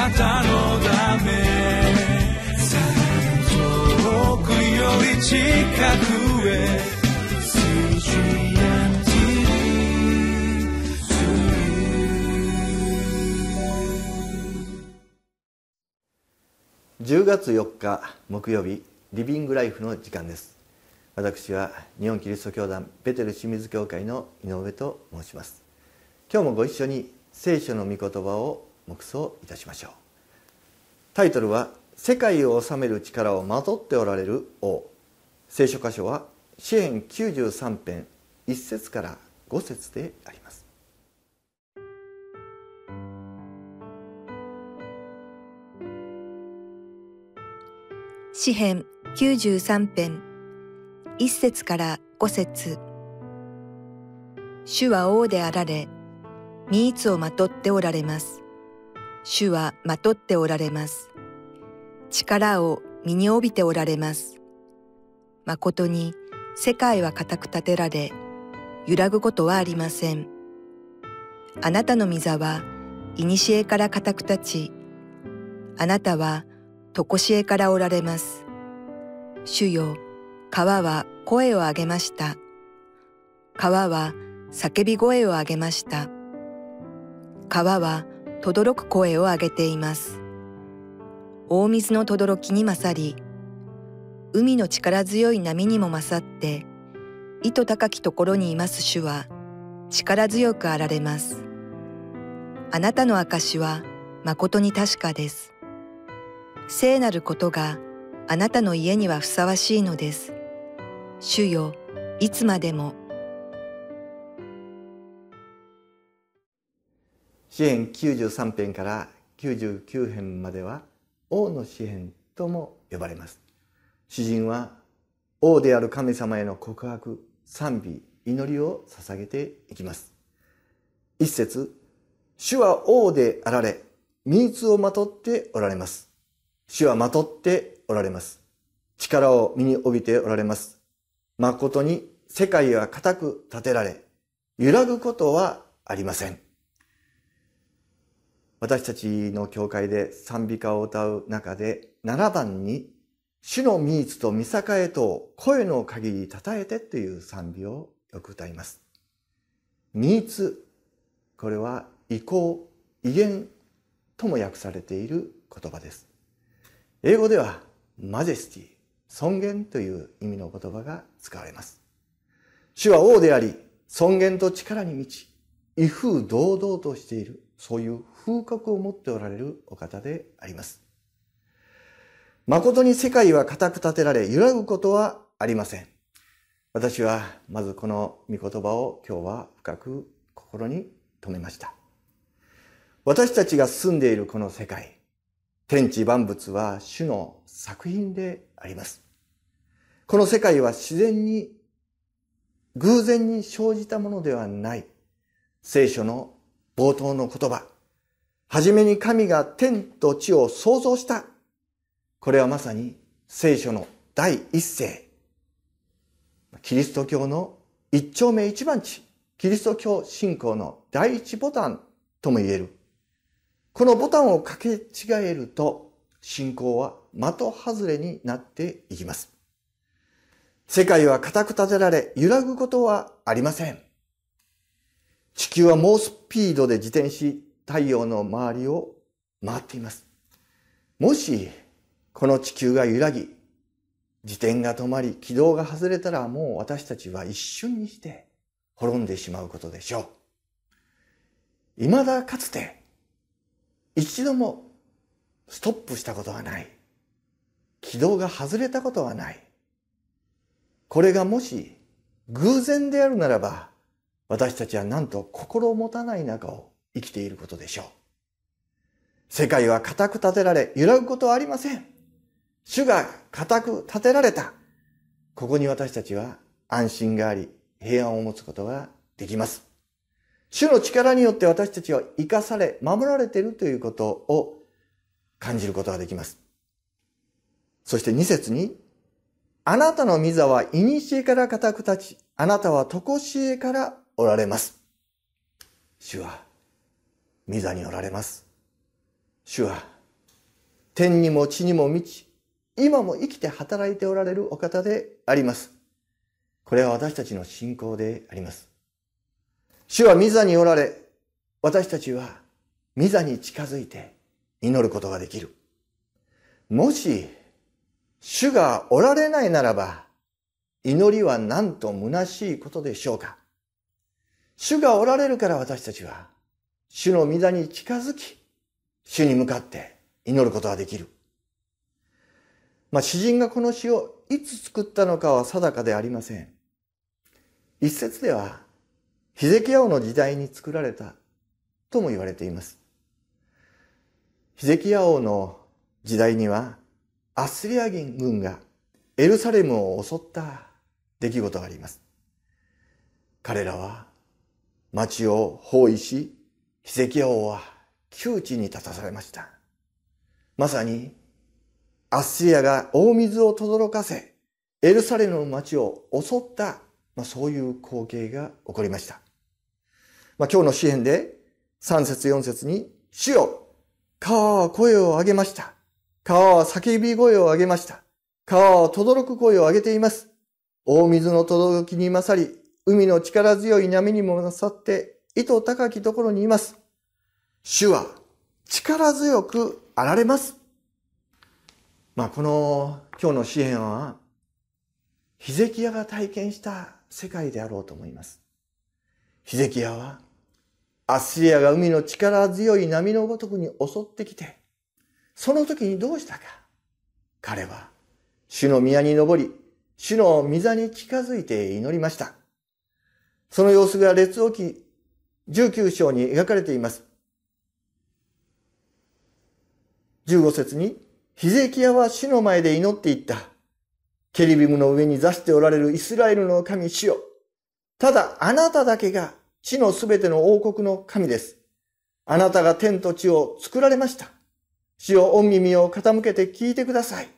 なたのため遠くより近くへ10月4日木曜日リビングライフの時間です。私は日本キリスト教団ベテル清水教会の井上と申します。今日もご一緒に聖書の御言葉を黙想いたしましょう。タイトルは世界を治める力をまとっておられる王。聖書箇所は詩編93編1節から5節であります。詩編93編1節から5節。主は王であられ、ミーツをまとっておられます。主はまとっておられます。力を身に帯びておられます。誠に世界は固く立てられ、揺らぐことはありません。あなたの御座は、古から固く立ち、あなたはとこしえからおられます。主よ、川は声を上げました。川は叫び声を上げました。川は轟く声を上げています。大水の轟きに勝り、海の力強い波にも勝って、糸高きところにいます主は力強くあられます。あなたの証は誠に確かです。聖なることがあなたの家にはふさわしいのです。主よ、いつまでも。詩編93編から99編までは王の詩編とも呼ばれます。詩人は王である神様への告白、賛美、祈りを捧げていきます。一節、主は王であられ、身つをまとっておられます。主はまとっておられます。力を身に帯びておられます。誠に世界は固く立てられ、揺らぐことはありません。私たちの教会で賛美歌を歌う中で7番に主のミーツと見境へと声の限り称えてという賛美をよく歌います。ミーツ、これは意向、威厳とも訳されている言葉です。英語ではマジェスティ、尊厳という意味の言葉が使われます。主は王であり、尊厳と力に満ち、威風堂々としている、そういう風格を持っておられるお方であります。誠に世界は固く立てられ、揺らぐことはありません。私はまずこの御言葉を今日は深く心に留めました。私たちが住んでいるこの世界、天地万物は主の作品であります。この世界は自然に、偶然に生じたものではない。聖書の冒頭の言葉。はじめに神が天と地を創造した。これはまさに聖書の第一世。キリスト教の一丁目一番地。キリスト教信仰の第一ボタンとも言えるこのボタンを掛け違えると信仰は的外れになっていきます。世界は固く立てられ揺らぐことはありません。地球は猛スピードで自転し太陽の周りを回っています。もしこの地球が揺らぎ自転が止まり軌道が外れたらもう私たちは一瞬にして滅んでしまうことでしょう。未だかつて一度もストップしたことはない。軌道が外れたことはない。これがもし偶然であるならば、私たちはなんと心を持たない中を生きていることでしょう。世界は固く立てられ、揺らぐことはありません。主が固く立てられた。ここに私たちは安心があり、平安を持つことができます。主の力によって私たちは生かされ、守られているということを感じることができます。そして二節に、あなたの御座は古から固く立ち、あなたは常しえからおられます。主は、御座におられます。主は天にも地にも満ち、今も生きて働いておられるお方であります。これは私たちの信仰であります。主は御座におられ、私たちは御座に近づいて祈ることができる。もし、主がおられないならば、祈りはなんと虚しいことでしょうか。主がおられるから私たちは、主の御座に近づき、主に向かって祈ることができる。まあ、詩人がこの詩をいつ作ったのかは定かでありません。一説では、ヒゼキヤ王の時代に作られたとも言われています。ヒゼキヤ王の時代には、アスリア軍がエルサレムを襲った出来事があります。彼らは町を包囲し、ヒゼキヤ王は窮地に立たされました。まさに、アッシリアが大水を轟かせ、エルサレムの町を襲った、まあ、そういう光景が起こりました。まあ、今日の詩篇で3節4節に、主よ川は声を上げました。川は叫び声を上げました。川は轟く声を上げています。大水の轟きに勝り、海の力強い波にも勝って、糸高きところにいます。主は力強くあられます。まあ、この今日の詩篇は、ヒゼキヤが体験した世界であろうと思います。ヒゼキヤは、アッシリアが海の力強い波のごとくに襲ってきて、その時にどうしたか。彼は、主の宮に登り、主の御座に近づいて祈りました。その様子が列王記19章に描かれています。15節に、ヒゼキヤは主の前で祈っていった。ケリビムの上に座しておられるイスラエルの神主よ。ただあなただけが地のすべての王国の神です。あなたが天と地を作られました。主よ、御耳を傾けて聞いてください。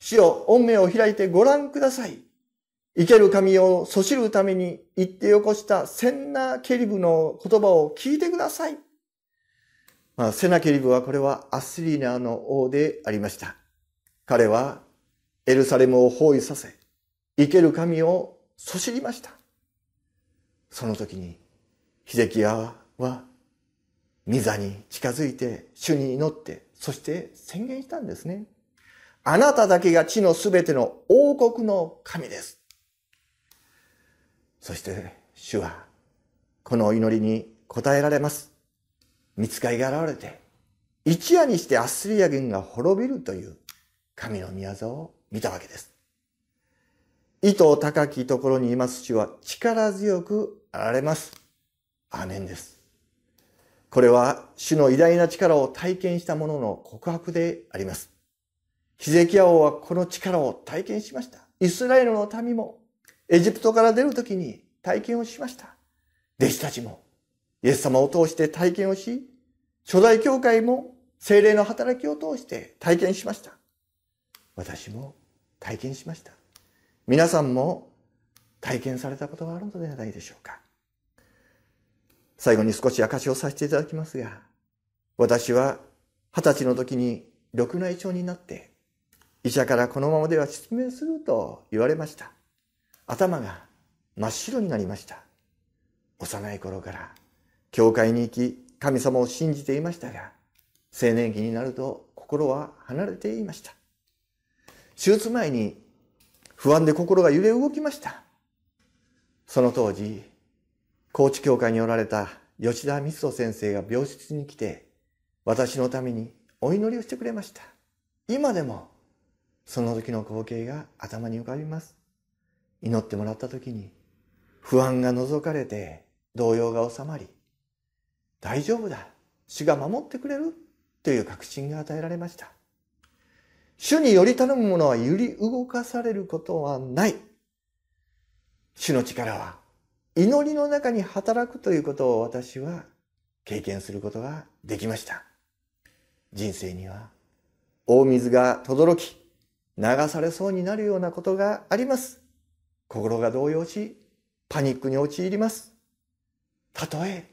主よ、御目を開いてご覧ください。生ける神をそしるために言ってよこしたセンナケリブの言葉を聞いてください。まあ、セナケリブはこれはアスリーナの王でありました。彼はエルサレムを包囲させ、生ける神をそしりました。その時にヒゼキヤは、ミザに近づいて、主に祈って、そして宣言したんですね。あなただけが地のすべての王国の神です。そして、主は、この祈りに応えられます。見つかりが現れて、一夜にしてアスリア軍が滅びるという神の御業を見たわけです。糸高きところにいます主は力強くあられます。アーメンです。これは主の偉大な力を体験した者の告白であります。ヒゼキヤ王はこの力を体験しました。イスラエルの民もエジプトから出るときに体験をしました。弟子たちもイエス様を通して体験をし、初代教会も精霊の働きを通して体験しました。私も体験しました。皆さんも体験されたことがあるのではないでしょうか。最後に少し証をさせていただきますが、私は二十歳の時に緑内障になって、医者からこのままでは失明すると言われました。頭が真っ白になりました。幼い頃から教会に行き、神様を信じていましたが、青年期になると心は離れていました。手術前に不安で心が揺れ動きました。その当時、高知教会におられた吉田光人先生が病室に来て、私のためにお祈りをしてくれました。今でも、その時の光景が頭に浮かびます。祈ってもらった時に、不安が除かれて、動揺が収まり、大丈夫だ。主が守ってくれるという確信が与えられました。主により頼む者は揺り動かされることはない。主の力は祈りの中に働くということを私は経験することができました。人生には大水が轟き、流されそうになるようなことがあります。心が動揺し、パニックに陥ります。たとえ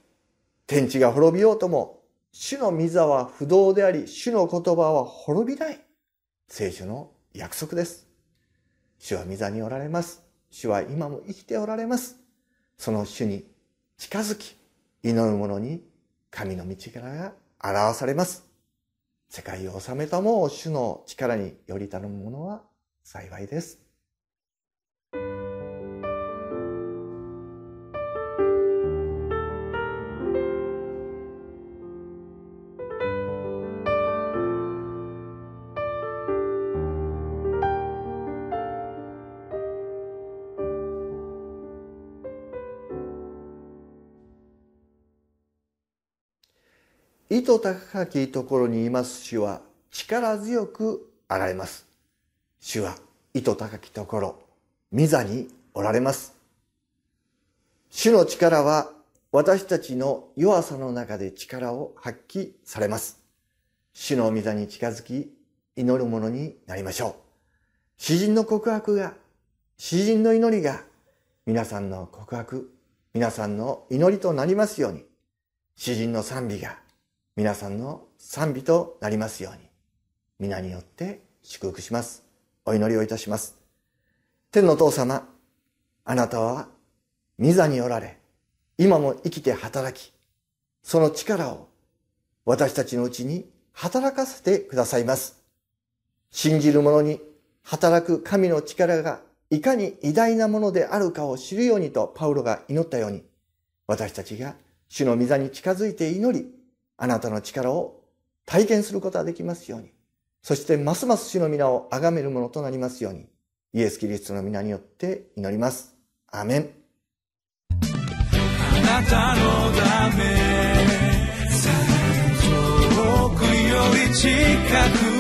天地が滅びようとも、主の御座は不動であり、主の言葉は滅びない。聖書の約束です。主は御座におられます。主は今も生きておられます。その主に近づき、祈る者に神の道からが表されます。世界を治めたも主の力により頼む者は幸いです。意図高きところにいます主は力強くあられます。主は意図高きところ、御座におられます。主の力は私たちの弱さの中で力を発揮されます。主の御座に近づき、祈るものになりましょう。詩人の告白が、詩人の祈りが、皆さんの告白、皆さんの祈りとなりますように、詩人の賛美が、皆さんの賛美となりますように、皆によって祝福します。お祈りをいたします。天の父様、あなたは、御座におられ、今も生きて働き、その力を私たちのうちに働かせてくださいます。信じる者に働く神の力がいかに偉大なものであるかを知るようにとパウロが祈ったように、私たちが主の御座に近づいて祈り、あなたの力を体験することができますように。そしてますます主の皆を崇めるものとなりますように。イエス・キリストの皆によって祈ります。アメン。あなたのため遠くより近く